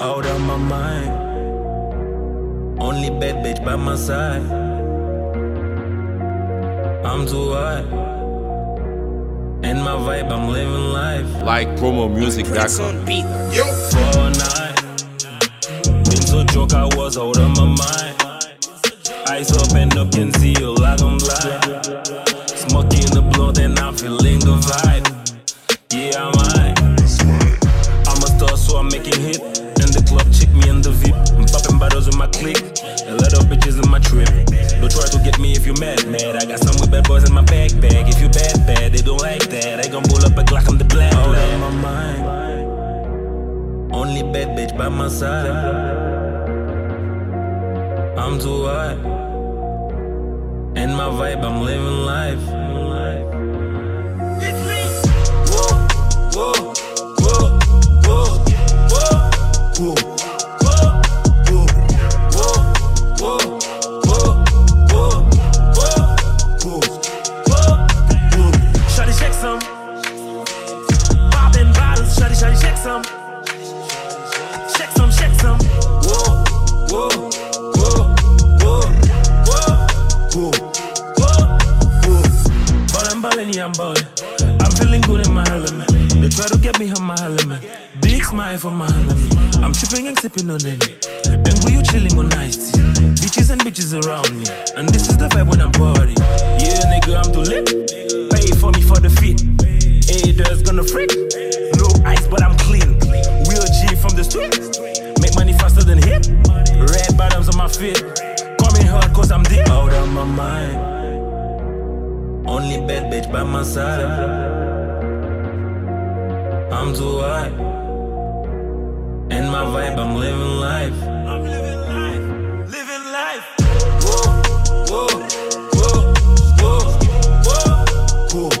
out of my mind. Only bad bitch by my side. I'm too high. And my vibe, I'm living life. LikePromoMizik.com. For a night. Been so drunk, I was out of my mind. Eyes open up, can see you like I'm blind. Try to get me if you mad, mad. I got some with bad boys in my backpack. If you bad, bad, they don't like that. I gon' pull up a Glock, I'm the black. Out of my mind. Only bad bitch by my side. I'm too high. And my vibe, I'm living life. Whoa, Ballin', I'm ballin'. I'm feeling good in my element. They try to get me on my element. Big smile for my element. I'm tripping and sipping on it. And we you chilling on ice. Bitches and bitches around me. And this is the vibe when I'm party. Yeah, nigga, I'm too lit. Pay for me for the fit. Haters gonna freak. No ice, but I'm clean. Real G from the street. Make money faster than hit. Red bottoms on my feet. Coming hard cause I'm deep. Out of my mind. Only bad bitch by my side. I'm too high. And my vibe, I'm living life. I'm living life. Living life. Whoa, whoa, whoa, whoa, whoa, whoa.